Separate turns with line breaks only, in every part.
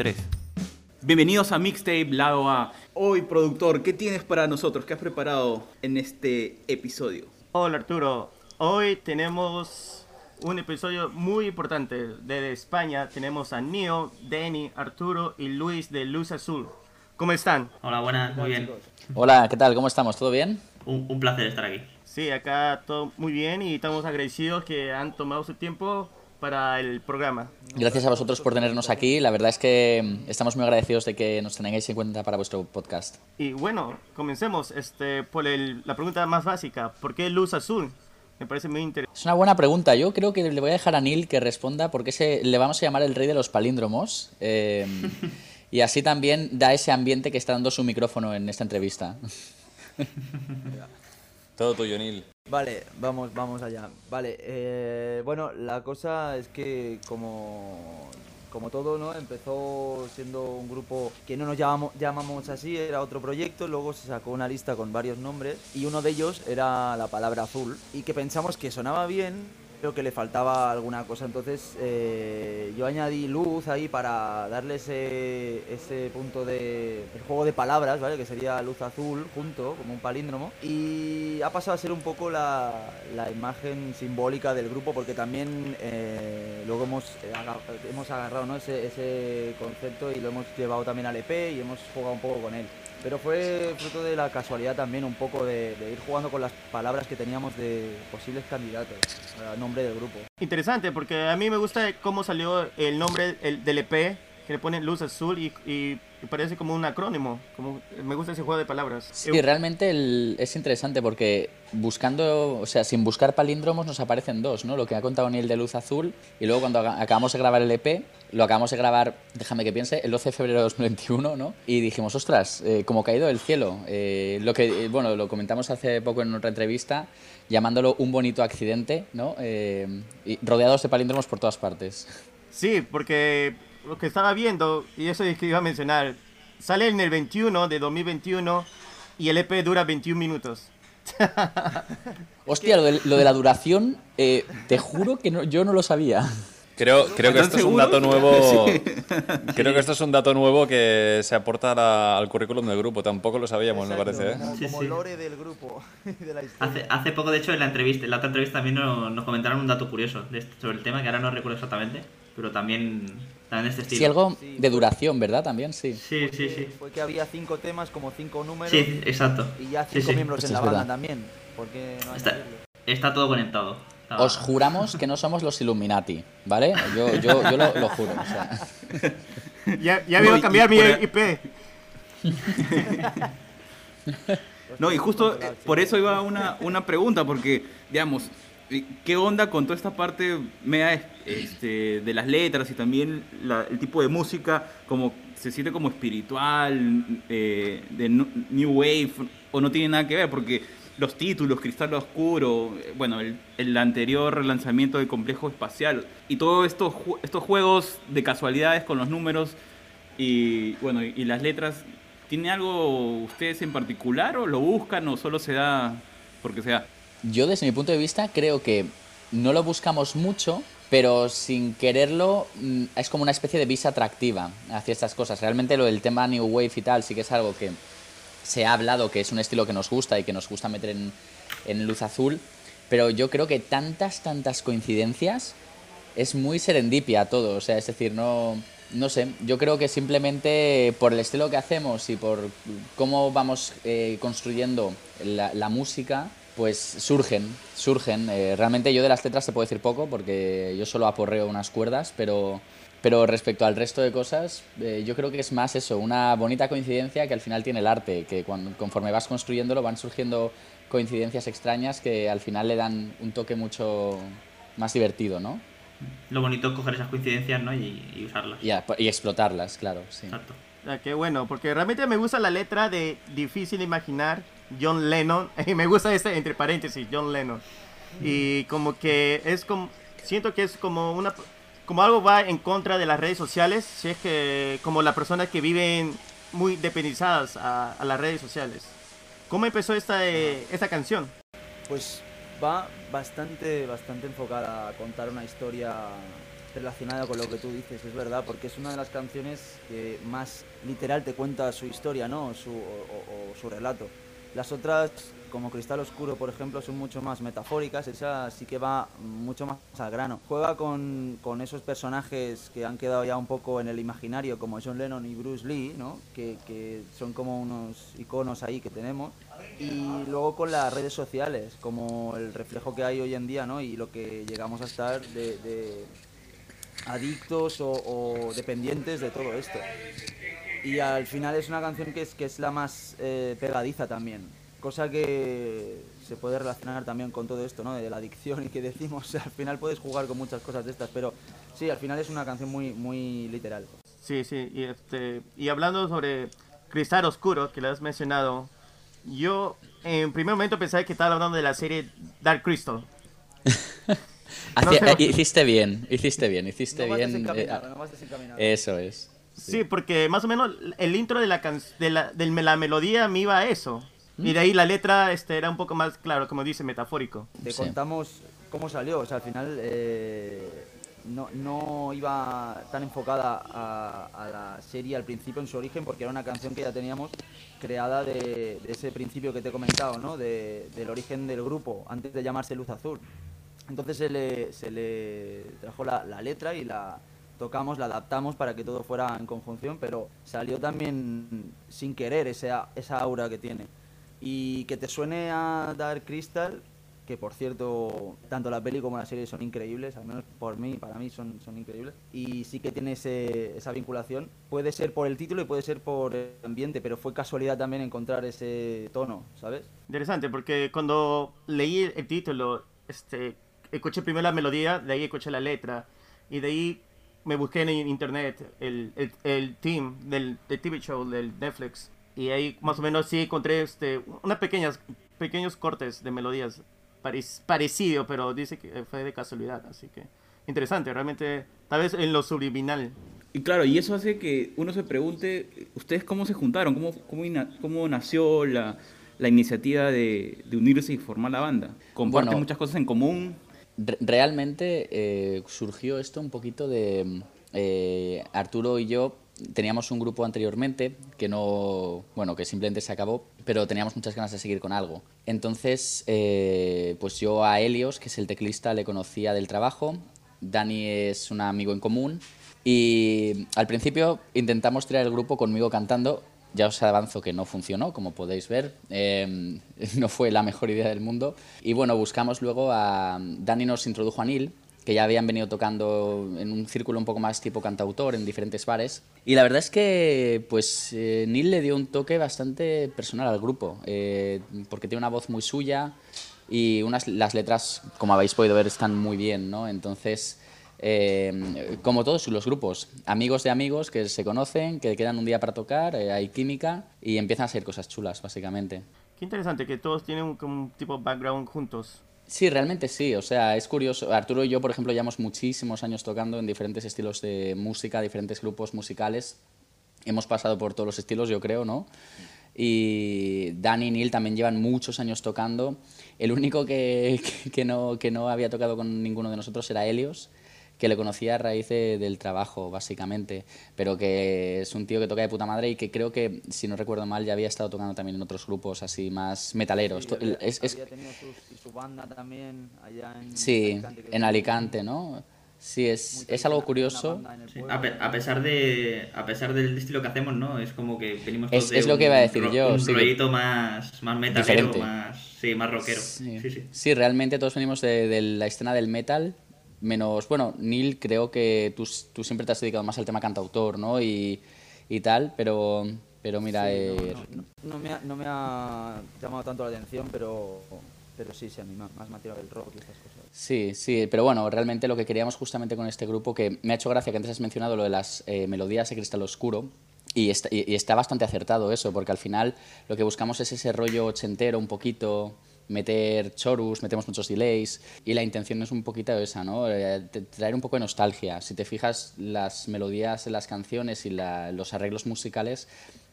3. Bienvenidos a Mixtape Lado A. Hoy, productor, ¿qué tienes para nosotros? ¿Qué has preparado en este episodio?
Hola Arturo, hoy tenemos un episodio muy importante. Desde España tenemos a Neo, Danny, Arturo y Luis de Luz Azul. ¿Cómo están?
Hola, buenas, muy bien.
Hola, ¿qué tal? ¿Cómo estamos? ¿Todo bien?
Un, un placer estar aquí.
Sí, acá todo muy bien y estamos agradecidos que han tomado su tiempo para el programa.
Gracias a vosotros por tenernos aquí. La verdad es que mm, estamos muy agradecidos de que nos tengáis en cuenta para vuestro podcast.
Y bueno, comencemos este, por el- la pregunta más básica. ¿Por qué luz azul? Me parece muy interesante.
Es una buena pregunta. Yo creo que le voy a dejar a Neil que responda porque se, le vamos a llamar el rey de los palíndromos. eh, y así también da ese ambiente que está dando su micrófono en esta entrevista.
Todo tuyo, Neil.
Vale, vamos, vamos allá. Vale, eh, bueno, la cosa es que como, como todo, ¿no? Empezó siendo un grupo que no nos llamamos, llamamos así, era otro proyecto, luego se sacó una lista con varios nombres y uno de ellos era la palabra azul y que pensamos que sonaba bien, pero que le faltaba alguna cosa. Entonces eh, yo añadí luz ahí para darle ese, ese punto de juego de palabras, ¿vale? Que sería luz azul junto, como un palíndromo. Y ha pasado a ser un poco la, la imagen simbólica del grupo porque también eh, luego hemos, eh, aga- hemos agarrado ¿no? ese, ese concepto y lo hemos llevado también al EP y hemos jugado un poco con él. Pero fue fruto de la casualidad también, un poco de, ir jugando con las palabras que teníamos de posibles candidatos al nombre del grupo.
Interesante, porque a mí me gusta cómo salió el nombre el- del EP, que le ponen luz azul y, y parece como un acrónimo. Como, me gusta ese juego de palabras.
Sí, realmente el- es interesante porque buscando, o sea, sin buscar palíndromos nos aparecen dos, ¿no? Lo que ha contado Neil de Luz Azul y luego cuando acabamos de grabar el EP, lo acabamos de grabar, déjame que piense, el 12 de febrero de 2021, ¿no? Y dijimos, ostras, eh, como caído del cielo. Eh, lo que, eh, bueno, lo comentamos hace poco en otra entrevista, llamándolo un bonito accidente, ¿no? Eh, y rodeados de palíndromos por todas partes.
Sí, porque lo que estaba viendo, y eso es que iba a mencionar, sale en el 21 de 2021 y el EP dura 21 minutos.
Hostia, lo de, lo de la duración, eh, te juro que no- yo no lo sabía.
Creo, creo que
¿Están
esto es un dato nuevo.
Sí.
Creo que esto es un dato nuevo que se aporta la- al currículum del grupo. Tampoco lo sabíamos, me
Exacto,
parece. ¿eh?
Como,
Sí,
como
sí.
lore del grupo, de la.
Hace, hace poco, de hecho, en la entrevista, en la otra entrevista también nos, nos comentaron un dato curioso de este- sobre el tema, que ahora no recuerdo exactamente, pero también, también de este estilo.
Sí, algo de duración, ¿verdad? También, sí.
Sí, sí, sí.
Fue que había cinco temas, como cinco números.
Sí, exacto.
Y ya cinco
sí.
miembros
Pues
en la banda también. ¿Por qué no
Está, está todo conectado. Está-
Os juramos que no somos los Illuminati, ¿vale? Yo, yo, yo lo, lo juro. o sea.
Ya, ya
No,
voy a cambiar
y
mi
por-
IP.
No, y justo por eso iba una, una pregunta, porque, digamos, ¿qué onda con toda esta parte media este, de las letras y también la- el tipo de música, como se siente como espiritual, eh, de New Wave, o no tiene nada que ver? Porque los títulos, Cristal Oscuro, eh, bueno, el, el anterior lanzamiento de Complejo Espacial, y todos estos, estos juegos de casualidades con los números y, bueno, y las letras, ¿tiene algo ustedes en particular o lo buscan o solo se da porque se da?
Yo, desde mi punto de vista, creo que no lo buscamos mucho, pero sin quererlo mm, es como una especie de visa atractiva hacia estas cosas. Realmente lo del tema New Wave y tal sí que es algo que se ha hablado, que es un estilo que nos gusta y que nos gusta meter en, en luz azul, pero yo creo que tantas, tantas coincidencias es muy serendipia todo, o sea, es decir, no, no sé, yo creo que simplemente por el estilo que hacemos y por cómo vamos eh, construyendo la, la música, pues surgen, surgen. Eh, realmente yo de las letras te puedo decir poco porque yo solo aporreo unas cuerdas, pero, pero respecto al resto de cosas, eh, yo creo que es más eso, una bonita coincidencia que al final tiene el arte, que cuando, conforme vas construyéndolo van surgiendo coincidencias extrañas que al final le dan un toque mucho más divertido, ¿no?
Lo bonito es coger esas coincidencias ¿no? y, y usarlas.
Y, a- y explotarlas, claro, sí.
Exacto.
Ah, qué bueno, porque realmente me gusta la letra de Difícil Imaginar, John Lennon. Y me gusta este entre paréntesis, John Lennon. Y como que es como. Siento que es como una. Como algo va en contra de las redes sociales. Si es que. Como las personas que viven muy dependizadas a, las redes sociales. ¿Cómo empezó esta, eh, esta canción?
Pues va bastante, bastante enfocada a contar una historia relacionada con lo que tú dices, es verdad, porque es una de las canciones que más literal te cuenta su historia, ¿no? Su, o su relato. Las otras, como Cristal Oscuro, por ejemplo, son mucho más metafóricas, esa sí que va mucho más al grano. Juega con, con esos personajes que han quedado ya un poco en el imaginario, como John Lennon y Bruce Lee, ¿no? Que, que son como unos iconos ahí que tenemos. Y luego con las redes sociales, como el reflejo que hay hoy en día, ¿no? Y lo que llegamos a estar de, adictos o dependientes de todo esto. Y al final es una canción que es, que es la más eh, pegadiza también. Cosa que se puede relacionar también con todo esto, ¿no? De la adicción y que decimos, al final puedes jugar con muchas cosas de estas, pero sí, al final es una canción muy, muy literal.
Sí, sí, y, este, y hablando sobre Cristal Oscuro, que lo has mencionado, yo en primer momento pensaba que estaba hablando de la serie Dark Crystal.
Hacía-
No sé.
eh, hiciste bien, hiciste bien, hiciste
no vas
bien.
desencaminado,
eh,
no vas
eso es.
Sí, porque más o menos el intro de la, can- de la, del- la melodía me iba a eso. Y de ahí la letra este, era un poco más, claro, como dice, metafórico.
Te
Sí.
contamos cómo salió, o sea, al final eh, no, no iba tan enfocada a, a la serie al principio en su origen, porque era una canción que ya teníamos creada de, de ese principio que te he comentado, ¿no? De- del origen del grupo, antes de llamarse Luz Azul. Entonces se le, se le trajo la, la letra y la tocamos, la adaptamos para que todo fuera en conjunción, pero salió también sin querer esa, esa aura que tiene. Y que te suene a Dark Crystal, que por cierto, tanto la peli como la serie son increíbles, al menos por mí, para mí son, son increíbles. Y sí que tiene ese- esa vinculación. Puede ser por el título y puede ser por el ambiente, pero fue casualidad también encontrar ese tono, ¿sabes?
Interesante, porque cuando leí el título, este, escuché primero la melodía, de ahí escuché la letra, y de ahí me busqué en internet el, el, el team del, del TV show del Netflix, y ahí más o menos sí encontré este, unas pequeñas, pequeños cortes de melodías parec- parecido, pero dice que fue de casualidad, así que interesante, realmente, tal vez en lo subliminal.
Y claro, y eso hace que uno se pregunte, ¿ustedes cómo se juntaron? ¿Cómo, cómo, ina- cómo nació la, la iniciativa de, de unirse y formar la banda? ¿Comparten
Bueno.
muchas cosas en común?
Re- Realmente eh, surgió esto un poquito de eh, Arturo y yo teníamos un grupo anteriormente que no, bueno, que simplemente se acabó, pero teníamos muchas ganas de seguir con algo. Entonces, eh, pues yo a Helios, que es el teclista, le conocía del trabajo, Dani es un amigo en común y al principio intentamos tirar el grupo conmigo cantando. Ya os avanzo que no funcionó, como podéis ver. Eh, no fue la mejor idea del mundo. Y bueno, buscamos luego a... Dani nos introdujo a Neil, que ya habían venido tocando en un círculo un poco más tipo cantautor en diferentes bares. Y la verdad es que pues eh, Neil le dio un toque bastante personal al grupo, eh, porque tiene una voz muy suya y unas, las letras, como habéis podido ver, están muy bien, ¿no? Entonces, eh, como todos los grupos, amigos de amigos que se conocen, que quedan un día para tocar, eh, hay química y empiezan a ser cosas chulas, básicamente.
Qué interesante que todos tienen un, un tipo de background juntos.
Sí, realmente sí. O sea, es curioso. Arturo y yo, por ejemplo, llevamos muchísimos años tocando en diferentes estilos de música, diferentes grupos musicales. Hemos pasado por todos los estilos, yo creo, ¿no? Y Dani y Neil también llevan muchos años tocando. El único que, que- que no, que no había tocado con ninguno de nosotros era Helios, que le conocía a raíz de- del trabajo, básicamente. Pero que es un tío que toca de puta madre y que creo que, si no recuerdo mal, ya había estado tocando también en otros grupos así más metaleros.
Sí, había,
Es- es-
había tenido y su banda también allá en
Sí,
Alicante, que
en Alicante, ¿no? Sí, es, es algo curioso.
Sí, a, pe- a pesar de a pesar del estilo que hacemos, ¿no? Es como que venimos
Es-
todos de
es lo que
un
iba a decir yo,
Un
sí que-
rollito más, más metalero, más, sí, más rockero.
Sí.
Sí, sí.
Sí, realmente todos venimos de, de la escena del metal, menos, bueno, Neil, creo que tú, tú siempre te has dedicado más al tema cantautor, ¿no? Y, y tal, pero, pero mira,
Sí,
eh,
no, no, no me ha, no me ha llamado tanto la atención, pero, pero sí, sí, a mí más, más me ha tirado el rock y estas cosas.
Sí, sí, pero bueno, realmente lo que queríamos justamente con este grupo, que me ha hecho gracia que antes has mencionado lo de las eh, melodías de cristal oscuro, y está, y- y está bastante acertado eso, porque al final lo que buscamos es ese rollo ochentero un poquito, meter chorus, metemos muchos delays, y la intención es un poquito esa, ¿no? Eh, traer un poco de nostalgia. Si te fijas, las melodías de las canciones y la- los arreglos musicales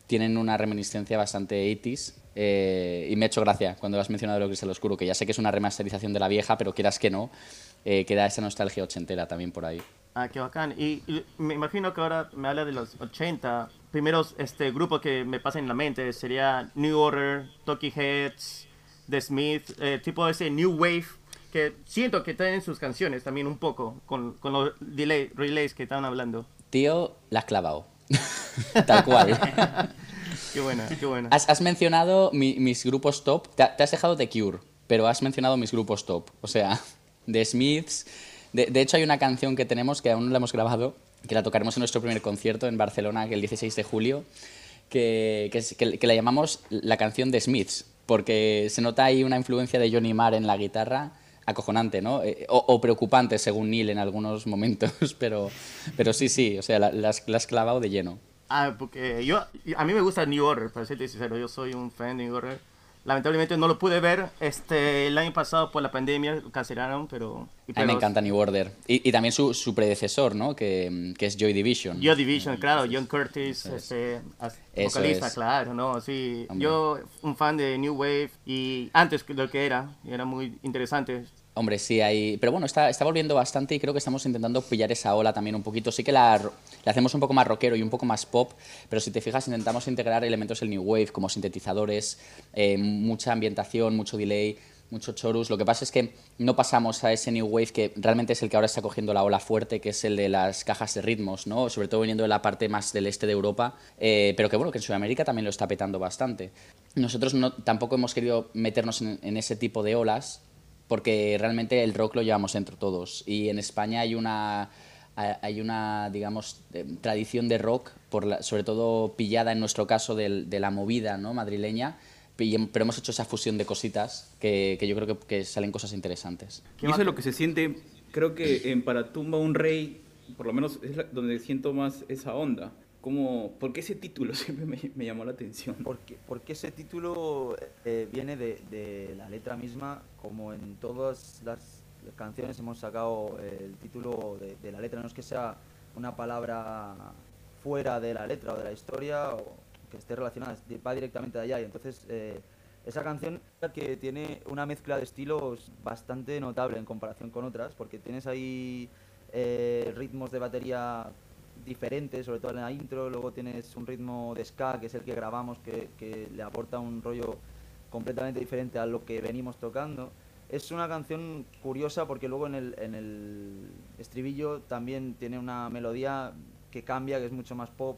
tienen una reminiscencia bastante 80s eh, y me ha hecho gracia cuando has mencionado lo Cristal Oscuro, que ya sé que es una remasterización de la vieja, pero quieras que no, eh, queda esa nostalgia ochentera también por ahí.
Ah, qué bacán. Y, y me imagino que ahora me habla de los 80. Primeros este, grupos que me pasan en la mente sería New Order, Talking Heads, The Smith, eh, tipo ese New Wave, que siento que tienen sus canciones también un poco, con, con los delay, relays que estaban hablando.
Tío, la has clavado. Tal cual.
Qué buena, qué buena.
Has, has mencionado mi- mis grupos top. Te, te has dejado The Cure, pero has mencionado mis grupos top. O sea, The Smiths. De, de hecho, hay una canción que tenemos que aún no la hemos grabado, que la tocaremos en nuestro primer concierto en Barcelona el 16 de julio, que, que, que- que la llamamos la canción de Smiths, porque se nota ahí una influencia de Johnny Marr en la guitarra acojonante, ¿no? Eh, o, o preocupante, según Neil en algunos momentos, pero, pero sí, sí, o sea, la, la has- la has clavado de lleno.
Ah, porque yo, a mí me gusta New Order, para serte sincero, yo soy un fan de New Order. Lamentablemente no lo pude ver este, el año pasado por la pandemia, lo cancelaron, pero...
A mí me encanta New Order. Y, y también su, su predecesor, ¿no? Que, que es Joy Division.
Joy Division, claro, John Curtis, este, as-
Eso
vocalista,
es.
claro, ¿no? Sí,
Hombre.
yo un fan de New Wave y antes que lo que era, era muy interesante.
Hombre, sí, hay... Pero bueno, está, está volviendo bastante y creo que estamos intentando pillar esa ola también un poquito. Sí que la, la hacemos un poco más rockero y un poco más pop, pero si te fijas intentamos integrar elementos del New Wave, como sintetizadores, eh, mucha ambientación, mucho delay, mucho chorus. Lo que pasa es que no pasamos a ese New Wave que realmente es el que ahora está cogiendo la ola fuerte, que es el de las cajas de ritmos, ¿no? Sobre todo viniendo de la parte más del este de Europa, eh, pero que bueno, que en Sudamérica también lo está petando bastante. Nosotros no, tampoco hemos querido meternos en- en ese tipo de olas, porque realmente el rock lo llevamos dentro todos. Y en España hay una, hay una digamos, eh, tradición de rock, por la- sobre todo pillada en nuestro caso del- de, la movida ¿no? madrileña, pero hemos hecho esa fusión de cositas que, que yo creo que, que salen cosas interesantes.
Y eso es lo que se siente, creo que en Para tumba un rey, por lo menos es donde siento más esa onda. Como, ¿Por qué ese título siempre me, me llamó la atención?
Porque, porque ese título eh, viene de, de la letra misma, como en todas las canciones hemos sacado el título de, de la letra, no es que sea una palabra fuera de la letra o de la historia o que esté relacionada, va directamente de allá. Y entonces eh, esa canción que tiene una mezcla de estilos bastante notable en comparación con otras, porque tienes ahí eh, ritmos de batería diferentes, sobre todo en la intro, luego tienes un ritmo de ska, que es el que grabamos, que, que le aporta un rollo completamente diferente a lo que venimos tocando. Es una canción curiosa porque luego en el, en el estribillo también tiene una melodía que cambia, que es mucho más pop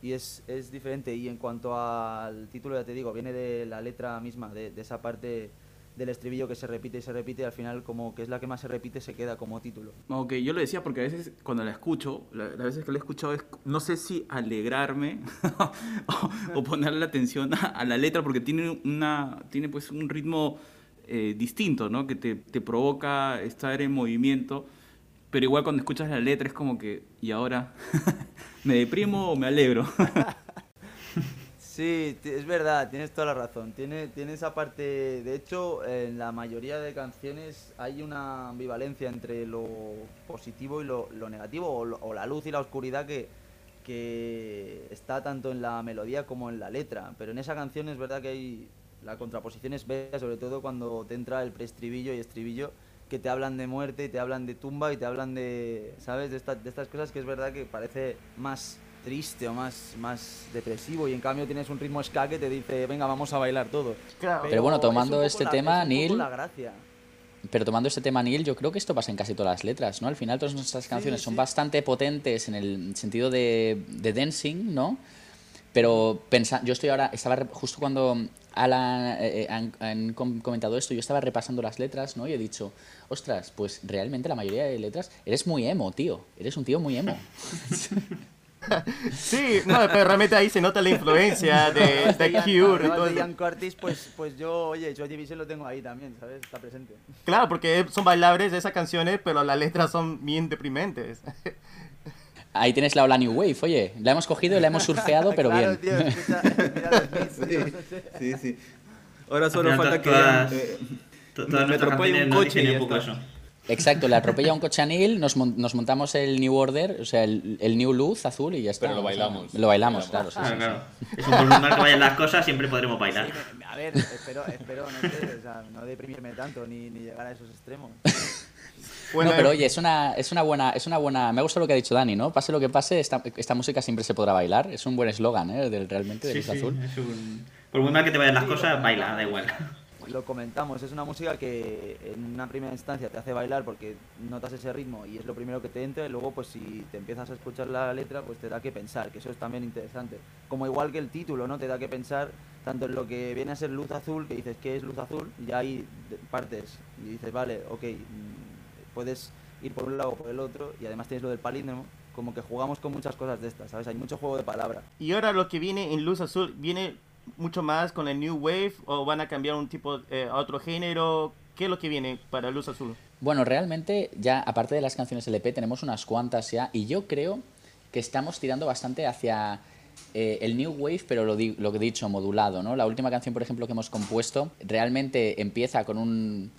y es, es diferente. Y en cuanto al título, ya te digo, viene de la letra misma, de, de esa parte del estribillo que se repite y se repite y al final como que es la que más se repite se queda como título.
Ok, yo lo decía porque a veces cuando la escucho, la- las veces que la he escuchado es, no sé si alegrarme o, o ponerle la atención a, a la letra porque tiene una, tiene pues un ritmo eh, distinto, ¿no? Que te, te provoca estar en movimiento, pero igual cuando escuchas la letra es como que, ¿y ahora? ¿Me deprimo o me alegro?
Sí, es verdad, tienes toda la razón. Tiene, tiene esa parte. De hecho, en la mayoría de canciones hay una ambivalencia entre lo positivo y lo, lo negativo, o, o la luz y la oscuridad que, que está tanto en la melodía como en la letra. Pero en esa canción es verdad que hay. La contraposición es bella, sobre todo cuando te entra el preestribillo y estribillo, que te hablan de muerte, y te hablan de tumba y te hablan de. ¿Sabes? De, esta- de estas cosas que es verdad que parece más triste o más, más depresivo y en cambio tienes un ritmo ska que te dice venga vamos a bailar todos
Claro.
Pero bueno,
es
tomando
poco
este
la-
tema,
es
Neil-
la gracia
Pero tomando este tema, Neil, yo creo que esto pasa en casi todas las letras, ¿no? Al final todas nuestras canciones son
sí.
bastante potentes en el sentido de, de dancing, ¿no? Pero pensa, yo estoy ahora, estaba justo cuando Alan eh, eh, han, han com- comentado esto, yo estaba repasando las letras, ¿no? Y he dicho, ostras, pues realmente la mayoría de letras, eres muy emo, tío, eres un tío muy emo.
Sí, no, pero realmente ahí se nota la influencia de, de
Ian-
Cure. todo
de. Ian Curtis pues, pues yo oye Joy Division lo tengo ahí también ¿sabes? está presente
Claro, porque son bailables esas canciones, pero las letras son bien deprimentes.
Ahí tienes la ola New Wave, oye, la hemos cogido y la hemos surfeado, pero
claro,
bien.
tío, escucha, mira los no sé.
sí, sí. Ahora solo falta que
todas-
eh,
Todas nuestras canciones
un coche
un poco eso.
Exacto, le atropella un coche a Neil, nos, mon- nos montamos el New Order, o sea, el, el New Luz azul y ya está.
Pero lo
o sea,
bailamos.
lo bailamos, claro. sí,
Claro,
sí,
claro. Es un por muy mal que vayan las cosas, siempre podremos bailar.
Sí, a ver, espero, espero no, sé, o sea, no deprimirme tanto ni, ni llegar a esos extremos.
Bueno,
no, pero oye, es una, es una buena, es una buena. Me ha gustado lo que ha dicho Dani, ¿no? Pase lo que pase, esta, esta música siempre se podrá bailar. Es un buen eslogan, ¿eh? Del, realmente de
Sí,
Luz
sí,
Azul.
es un- Por muy mal que te vayan las cosas, baila, da igual.
Lo comentamos, es una música que en una primera instancia te hace bailar porque notas ese ritmo y es lo primero que te entra y luego pues si te empiezas a escuchar la letra pues te da que pensar, que eso es también interesante. Como igual que el título, ¿no? Te da que pensar tanto en lo que viene a ser luz azul, que dices que es luz azul, y ahí partes y dices, vale, ok, mm, puedes ir por un lado o por el otro y además tienes lo del palíndromo, como que jugamos con muchas cosas de estas, ¿sabes? Hay mucho juego de palabra.
Y ahora lo que viene en Luz Azul, ¿viene mucho más con el New Wave o van a cambiar un tipo eh, a otro género? ¿Qué es lo que viene para Luz Azul?
Bueno, realmente ya, aparte de las canciones LP, tenemos unas cuantas ya y yo creo que estamos tirando bastante hacia eh, el New Wave, pero lo, di- lo que he dicho, modulado, ¿no? La última canción, por ejemplo, que hemos compuesto, realmente empieza con un,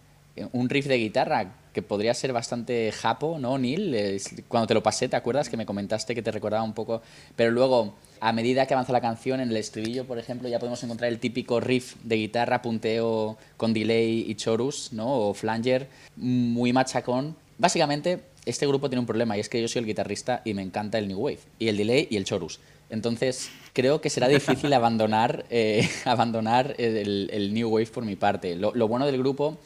un riff de guitarra que podría ser bastante japo, ¿no, Neil? Cuando te lo pasé, ¿te acuerdas que me comentaste que te recordaba un poco? Pero luego, a medida que avanza la canción, en el estribillo, por ejemplo, ya podemos encontrar el típico riff de guitarra, punteo con delay y chorus, ¿no? O flanger, muy machacón. Básicamente, este grupo tiene un problema y es que yo soy el guitarrista y me encanta el new wave, y el delay y el chorus. Entonces, creo que será difícil abandonar, eh, abandonar el, el new wave por mi parte. Lo, lo bueno del grupo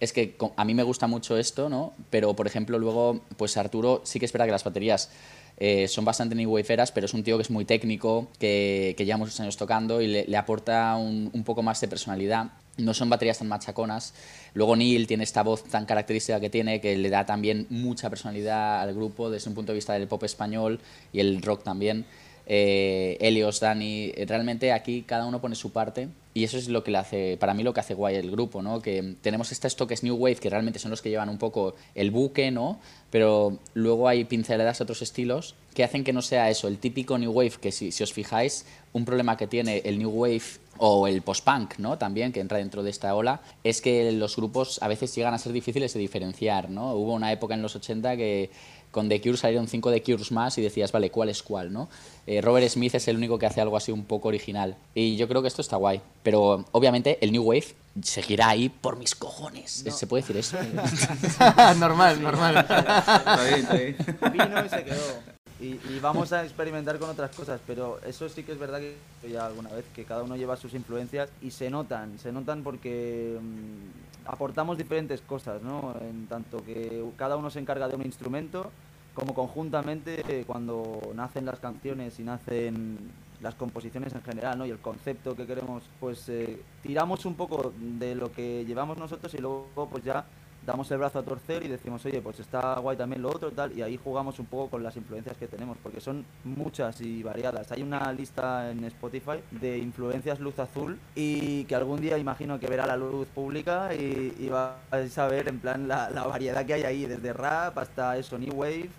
es que a mí me gusta mucho esto, ¿no? Pero, por ejemplo, luego, pues Arturo sí que espera que las baterías eh, son bastante new waveeras, pero es un tío que es muy técnico, que, que lleva muchos años tocando y le, aporta un, un poco más de personalidad. No son baterías tan machaconas. Luego Neil tiene esta voz tan característica que tiene, que le da también mucha personalidad al grupo desde un punto de vista del pop español y el rock también. Eh, Helios, Dani, eh, realmente aquí cada uno pone su parte y eso es lo que le hace, para mí lo que hace guay el grupo, ¿no? Que tenemos estos toques New Wave que realmente son los que llevan un poco el buque, ¿no? Pero luego hay pinceladas de otros estilos que hacen que no sea eso, el típico New Wave, que si, si os fijáis, un problema que tiene el New Wave o el post-punk, ¿no? También, que entra dentro de esta ola, es que los grupos a veces llegan a ser difíciles de diferenciar, ¿no? Hubo una época en los 80 que con The Cure salieron cinco The Cures más y decías, vale, ¿cuál es cuál, no? Eh, Robert Smith es el único que hace algo así un poco original. Y yo creo que esto está guay. Pero obviamente el New Wave seguirá ahí por mis cojones. ¿Se puede decir eso?
normal, normal.
Está bien, está bien.
vino y se quedó. Y, y vamos a experimentar con otras cosas, pero eso sí que es verdad que ya alguna vez que cada uno lleva sus influencias y se notan, se notan porque mm, aportamos diferentes cosas, ¿no? En tanto que cada uno se encarga de un instrumento, como conjuntamente eh, cuando nacen las canciones y nacen las composiciones en general, ¿no? Y el concepto que queremos, pues eh, tiramos un poco de lo que llevamos nosotros y luego pues ya damos el brazo a torcer y decimos, oye, pues está guay también lo otro, tal, y ahí jugamos un poco con las influencias que tenemos, porque son muchas y variadas. Hay una lista en Spotify de influencias luz azul y que algún día imagino que verá la luz pública y, y vais a ver en plan la, variedad que hay ahí, desde rap hasta eso, New Wave,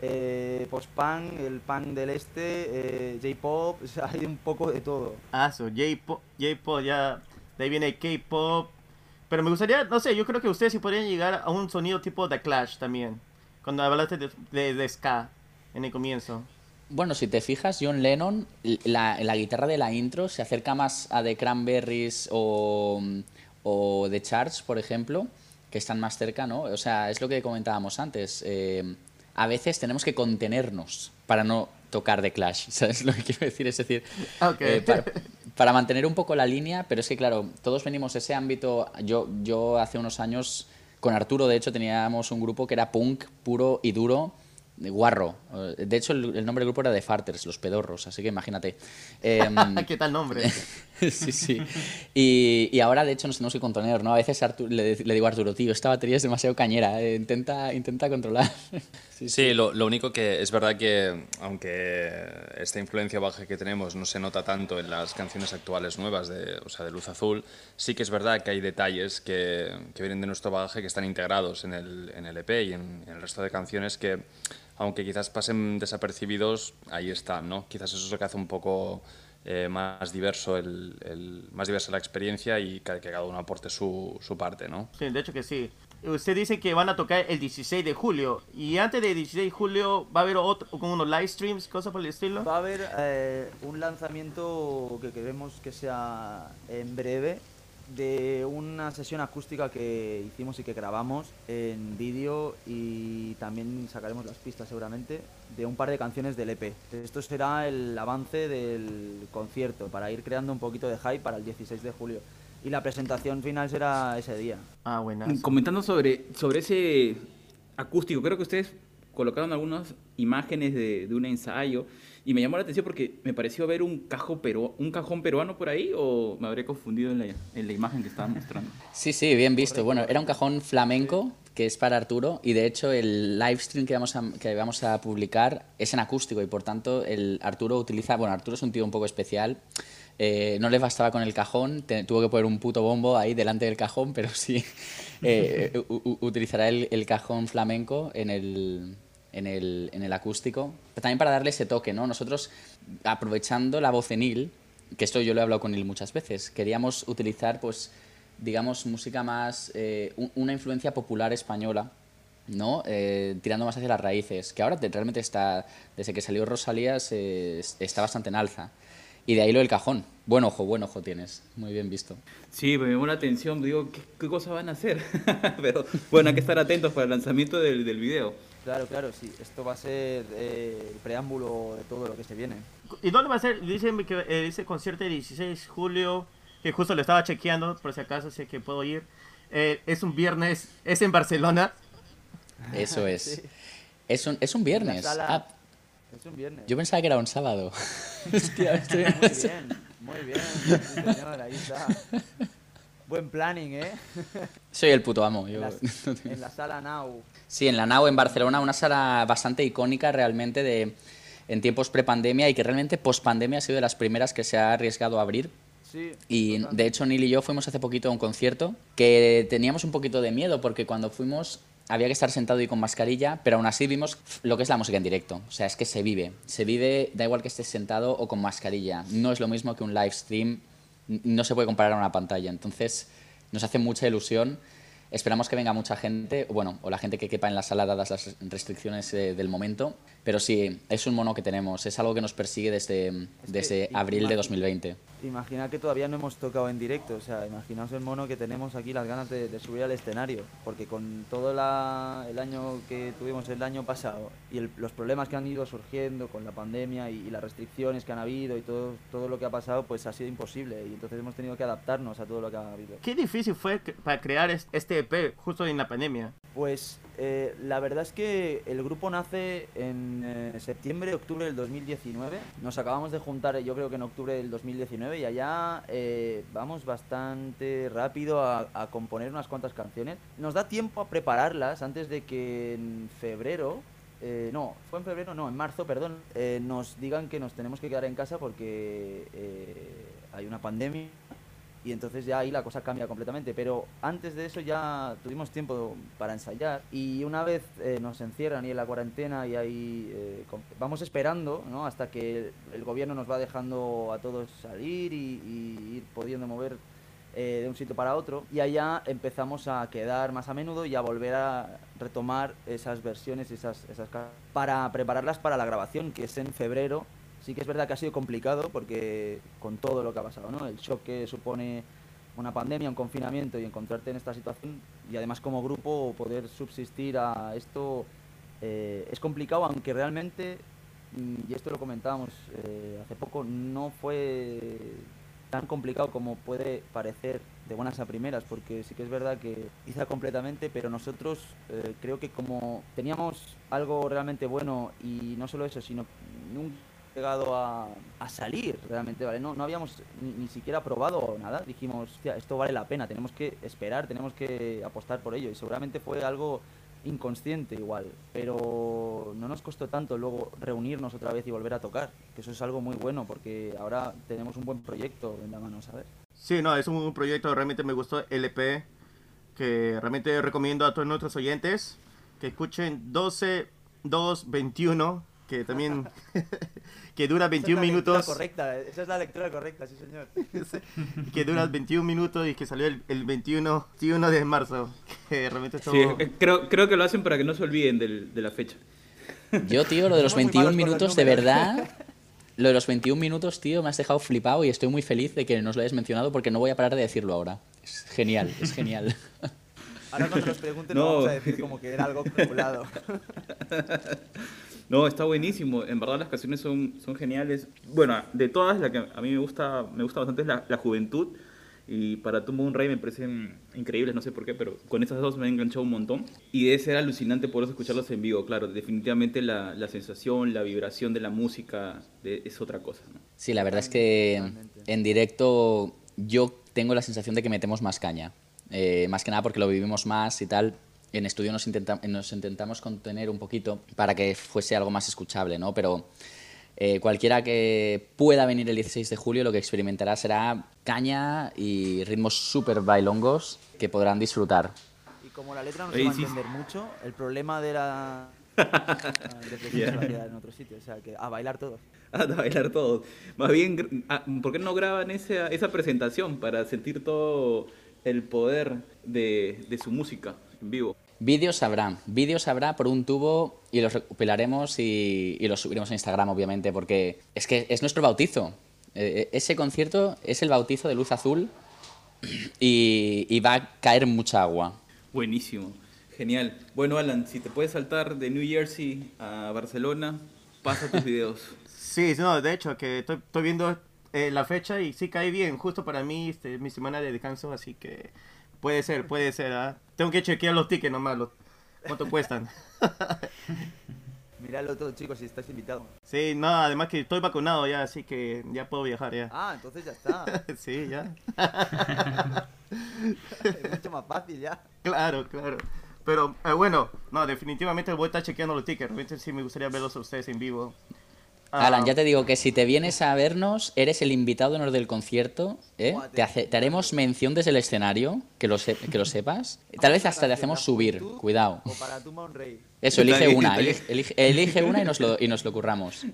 eh, post-punk, el punk del este, eh, J-pop, hay un poco de todo.
Ah, so, J-pop, J-pop, ya. De ahí viene K-pop. Pero me gustaría, no sé, yo creo que ustedes sí podrían llegar a un sonido tipo The Clash también. Cuando hablaste de, de, ska en el comienzo.
Bueno, si te fijas, John Lennon, la, guitarra de la intro se acerca más a The Cranberries o, o The Charge, por ejemplo, que están más cerca, ¿no? O sea, es lo que comentábamos antes. eh, a veces tenemos que contenernos para no tocar The Clash, ¿sabes lo que quiero decir? Es decir, eh, para, para mantener un poco la línea, pero es que, claro, todos venimos de ese ámbito. Yo, yo hace unos años, con Arturo, de hecho, teníamos un grupo que era punk puro y duro, de guarro. Eh, De hecho, el, el nombre del grupo era The Farters, los pedorros, así que imagínate. Em,
¿Qué tal nombre?
sí, sí. Y, y ahora, de hecho, nos tenemos que contener, ¿no? A veces Artu- le, le digo a Arturo, tío, esta batería es demasiado cañera, eh, intenta, intenta controlar.
Sí, lo, lo único que es verdad que, aunque esta influencia baja que tenemos no se nota tanto en las canciones actuales nuevas, de, o sea, de Luz Azul, sí que es verdad que hay detalles que, que vienen de nuestro bagaje que están integrados en el, en el EP y en, en el resto de canciones que, aunque quizás pasen desapercibidos, ahí están, ¿no? Quizás eso es lo que hace un poco eh, más diverso el, el- más diversa la experiencia y que, que cada uno aporte su, su parte, ¿no?
Sí, de hecho que sí. usted dice que van a tocar el 16 de julio. Y antes del 16 de julio va a haber otro, como unos live streams, cosas por el estilo.
Va a haber eh, un lanzamiento que queremos que sea en breve de una sesión acústica que hicimos y que grabamos en vídeo y también sacaremos las pistas seguramente de un par de canciones del EP. Esto será el avance del concierto para ir creando un poquito de hype para el 16 de julio. Y la presentación final será ese día.
Ah, buena.
Comentando sobre, sobre ese acústico, creo que ustedes colocaron algunas imágenes de, de un ensayo y me llamó la atención porque me pareció ver un, cajo peru, un cajón peruano por ahí o me habré confundido en la, en la imagen que estaban mostrando.
Sí, sí, bien visto. Bueno, era un cajón flamenco que es para Arturo y de hecho el live stream que vamos a, que vamos a publicar es en acústico y por tanto el Arturo utiliza, bueno, Arturo es un tío un poco especial. Eh, no le bastaba con el cajón, te, tuvo que poner un puto bombo ahí delante del cajón, pero sí eh, utilizará el, el, cajón flamenco en el, en el, en el acústico, pero también para darle ese toque, ¿no? Nosotros, aprovechando la voz en il, que esto yo lo he hablado con él muchas veces, queríamos utilizar, pues, digamos, música más, eh, una influencia popular española, ¿no? Eh, tirando más hacia las raíces, que ahora realmente está, desde que salió Rosalía, se, está bastante en alza. Y de ahí lo del cajón. Buen ojo, buen ojo tienes. Muy bien visto.
Sí, me llamó la atención. Digo, ¿qué, qué cosa van a hacer? Pero bueno, hay que estar atentos para el lanzamiento del, del video.
Claro, claro, sí. Esto va a ser eh, el preámbulo de todo lo que se viene.
¿Y dónde va a ser? Dicen que eh, ese concierto el 16 de julio, que justo lo estaba chequeando, por si acaso sé que puedo ir. Eh, es un viernes, es en Barcelona.
Eso es. sí. es, un, es un viernes.
Sala... Ah. Es un viernes.
Yo pensaba que era un sábado. Hostia, estoy...
muy bien, muy bien. Señor, ahí está. Buen planning, ¿eh?
Soy el puto amo.
Yo... En, la, en, la, sala Now.
Sí, en la Now en Barcelona, una sala bastante icónica realmente de en tiempos prepandemia y que realmente pospandemia ha sido de las primeras que se ha arriesgado a abrir.
Sí,
y de hecho Neil y yo fuimos hace poquito a un concierto que teníamos un poquito de miedo porque cuando fuimos había que estar sentado y con mascarilla, pero aún así vimos lo que es la música en directo. O sea, es que se vive. Se vive, da igual que estés sentado o con mascarilla. No es lo mismo que un live stream. No se puede comparar a una pantalla. Entonces, nos hace mucha ilusión. Esperamos que venga mucha gente, bueno, o la gente que quepa en la sala dadas las restricciones eh, del momento. Pero sí, es un mono que tenemos. Es algo que nos persigue desde,
Es
desde abril de 2020.
Imagina que todavía no hemos tocado en directo, o sea, imaginaos el mono que tenemos aquí, las ganas de, de subir al escenario, porque con todo la- el año que tuvimos el año pasado y el- los problemas que han ido surgiendo con la pandemia y, y las restricciones que han habido y todo, todo lo que ha pasado, pues ha sido imposible y entonces hemos tenido que adaptarnos a todo lo que ha habido.
Qué difícil fue para crear es- este EP justo en la pandemia.
Pues eh, la verdad es que el grupo nace en eh, septiembre, octubre del 2019. Nos acabamos de juntar, yo creo que en octubre del 2019, y allá eh, vamos bastante rápido a, a componer unas cuantas canciones. Nos da tiempo a prepararlas antes de que en febrero. eh, no, fue en febrero, no, en marzo, perdón. nos digan que nos tenemos que quedar en casa porque hay una pandemia y entonces ya ahí la cosa cambia completamente. Pero antes de eso ya tuvimos tiempo para ensayar y una vez eh, nos encierran y en la cuarentena y ahí eh, vamos esperando ¿no? hasta que el gobierno nos va dejando a todos salir y, y ir pudiendo mover eh, de un sitio para otro y allá empezamos a quedar más a menudo y a volver a retomar esas versiones esas, esas ca- para prepararlas para la grabación que es en febrero sí que es verdad que ha sido complicado porque con todo lo que ha pasado, ¿no? El shock que supone una pandemia, un confinamiento y encontrarte en esta situación y además como grupo poder subsistir a esto eh, es complicado, aunque realmente, mm, y esto lo comentábamos eh, hace poco, no fue tan complicado como puede parecer de buenas a primeras, porque sí que es verdad que quizá completamente, pero nosotros eh, creo que como teníamos algo realmente bueno y no solo eso, sino nunca llegado a, a salir realmente, ¿vale? No, no habíamos ni, ni siquiera probado nada, dijimos, hostia, esto vale la pena, tenemos que esperar, tenemos que apostar por ello y seguramente fue algo inconsciente igual, pero no nos costó tanto luego reunirnos otra vez y volver a tocar, que eso es algo muy bueno porque ahora tenemos un buen proyecto en la mano, ¿sabes?
Sí, no, es un, un proyecto, realmente me gustó el EP, que realmente recomiendo a todos nuestros oyentes que escuchen 12, 2, 21 que también que dura
Esa es
21
la
minutos,
correcta, esa es la lectura correcta, sí señor.
que dura 21 minutos y que salió el, el 21, 21 de marzo. Que realmente estuvo...
Sí, eh, creo, creo que lo hacen para que no se olviden del- de la fecha.
Yo, tío, lo de los
Somos muy
21
malos con los
minutos, de verdad. Lo de los 21 minutos, tío, me has dejado flipado y estoy muy feliz de que nos lo hayas mencionado porque no voy a parar de decirlo ahora. Es genial, es genial.
Ahora cuando nos pregunten
No.
no. vamos a decir como que era algo calculado.
No, está buenísimo. En verdad las canciones son, son geniales. Bueno, de todas, la que a mí me gusta, me gusta bastante es la, la juventud. Y para Tumbo un Rey me parecen increíbles, no sé por qué, pero con esas dos me he enganchado un montón. Y debe ser alucinante por eso escucharlos en vivo, claro. Definitivamente la, la sensación, la vibración de la música de- es otra cosa. ¿no?
Sí, la verdad es que en directo yo tengo la sensación de que metemos más caña. Eh, más que nada porque lo vivimos más y tal. En estudio nos, intenta- nos intentamos contener un poquito para que fuese algo más escuchable, ¿no? Pero eh, cualquiera que pueda venir el 16 de julio lo que experimentará será caña y ritmos súper bailongos que podrán disfrutar.
Y como la letra no se va a entender mucho, el problema de la... de que se va a quedar en otro sitio, o sea, que a bailar todos.
A bailar todos. Más bien, ah, ¿por qué no graban esa, esa presentación para sentir todo el poder de, de su música en vivo?
Vídeos habrá, vídeos habrá por un tubo y los recopilaremos y, y los subiremos a Instagram, obviamente, porque es que es nuestro bautizo. Eh, ese concierto es el bautizo de Luz Azul y, y va a caer mucha agua.
Buenísimo, genial. Bueno, Alan, si te puedes saltar de New Jersey a Barcelona, pasa tus videos.
Sí, no, de hecho, que estoy, estoy viendo eh, la fecha y sí cae bien, justo para mí, este, mi semana de descanso, así que puede ser, puede ser. ¿ah? Tengo que chequear los tickets nomás, los, cuánto cuestan.
Miradlo todo, chicos, si estáis invitados.
Sí, no, además que estoy vacunado ya, así que ya puedo viajar ya.
Ah, entonces ya está.
Sí, ya.
es mucho más fácil ya.
Claro, claro. Pero eh, bueno, no, definitivamente voy a estar chequeando los tickets. Sí me gustaría verlos a ustedes en vivo. Ah,
Alan, ya te digo que si te vienes a vernos, eres el invitado de honor del concierto. ¿eh? Te, hace- te haremos mención desde el escenario, que lo, se- que lo sepas. Tal vez hasta te hacemos subir, cuidado.
O para Tumba un Rey.
Eso, elige una, elige, elige- una y nos lo, y nos lo curramos.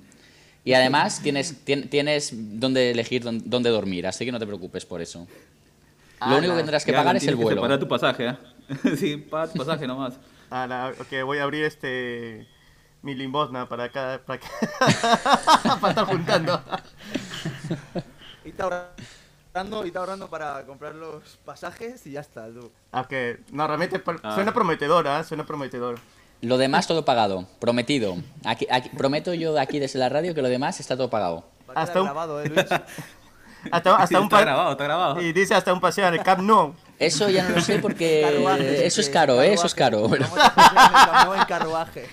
Y además tienes, tien- tienes dónde elegir dónde, dormir, así que no te preocupes por eso. Lo único que tendrás que
Ya,
pagar es el vuelo.
separar tu pasaje, ¿ah? sí, paga tu pasaje nomás.
a la- ok, voy a abrir este mi limosna para acá, para, acá, para estar juntando.
Y está ahorrando, y está ahorrando para comprar los pasajes y ya está, tú.
Ok, no, realmente
Ah.
suena prometedor, ¿ah? Suena prometedor.
Lo demás todo pagado, prometido. Aquí, aquí- prometo yo de aquí desde la radio que lo demás está todo pagado.
Hasta un-
grabado, ¿eh, Luis?
Hasta, hasta un
está grabado, está grabado.
Y dice hasta un paseo al Camp Nou.
Eso ya no lo sé porque
Carruajes,
eso es caro, ¿eh? eso es caro.
carruaje. Vamos a pasear en el Camp Nou en carruaje.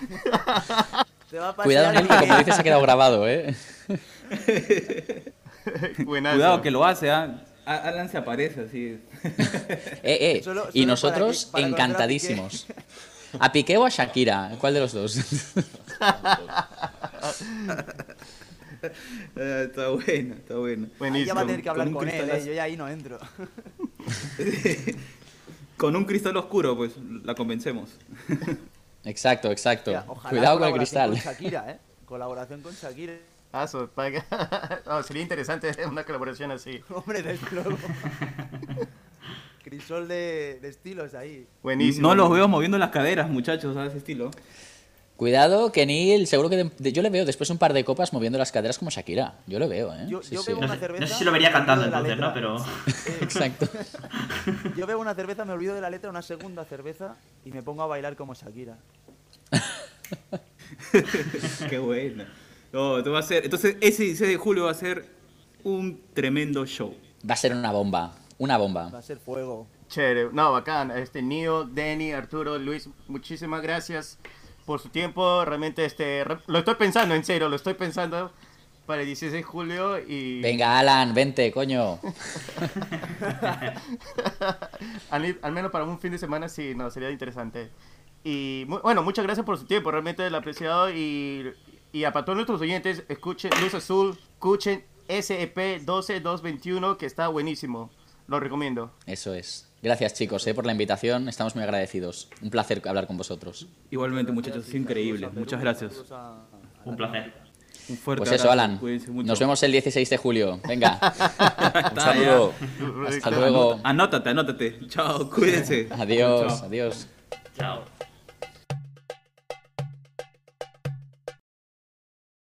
Te va a pasear
Cuidado, Nel, que como dices ha quedado grabado, ¿eh?
Buenazo.
Cuidado que lo hace, ¿ah? A- Alan se aparece así.
Eh, eh.
Solo-
y nosotros
para que- para conocer a
encantadísimos. ¿A Piqué o a Shakira? ¿Cuál de los dos?
Está bueno, está bueno.
Ahí
Buenísimo.
ya va a tener que hablar
Con
con, él. ¿eh? Yo ya ahí no entro.
Con un cristal oscuro, pues la convencemos.
Exacto, exacto.
Ojalá
Cuidado con el cristal.
Con Shakira, ¿eh? Colaboración con Shakira.
Ah, so- para no, sería interesante una colaboración así.
Hombre, desde luego. Crisol de, de estilos ahí.
Buenísimo.
No los veo moviendo las caderas, muchachos, a ese estilo.
Cuidado, que Neil, seguro que de- de- yo le veo después un par de copas moviendo las caderas como Shakira. Yo lo veo, ¿eh?
Yo,
Sí,
yo
sí.
una
sé,
cerveza.
no sé si lo vería cantando entonces, ¿no? Pero
Eh,
Exacto.
yo bebo una cerveza, me olvido de la letra, una segunda cerveza y me pongo a bailar como Shakira.
Qué buena. No, esto va a ser, entonces ese 16 de julio va a ser un tremendo show.
Va a ser una bomba. Una
Va
bomba.
a ser fuego.
Chévere. No, bacán. Este, Nio, Denny, Arturo, Luis, muchísimas gracias por su tiempo. Realmente, este, lo estoy pensando, en serio, lo estoy pensando para el 16 de julio y...
Venga, Alan, vente, coño.
al, al menos para un fin de semana sí, no, sería interesante. Y mu- bueno, muchas gracias por su tiempo, realmente lo he apreciado y, y a para todos nuestros oyentes, escuchen Luz Azul, escuchen SEP 12221 que está buenísimo, lo recomiendo.
Eso es. Gracias, chicos, eh, por la invitación. Estamos muy agradecidos. Un placer hablar con vosotros.
Igualmente, muchachos, es increíble. Muchas gracias.
Un placer.
Un fuerte
Pues eso,
abrazo,
Alan. Nos vemos el 16 de julio. Venga,
Un saludo.
hasta luego.
Anótate, anótate. Chao, cuídense.
Adiós,
Chao.
adiós.
Chao.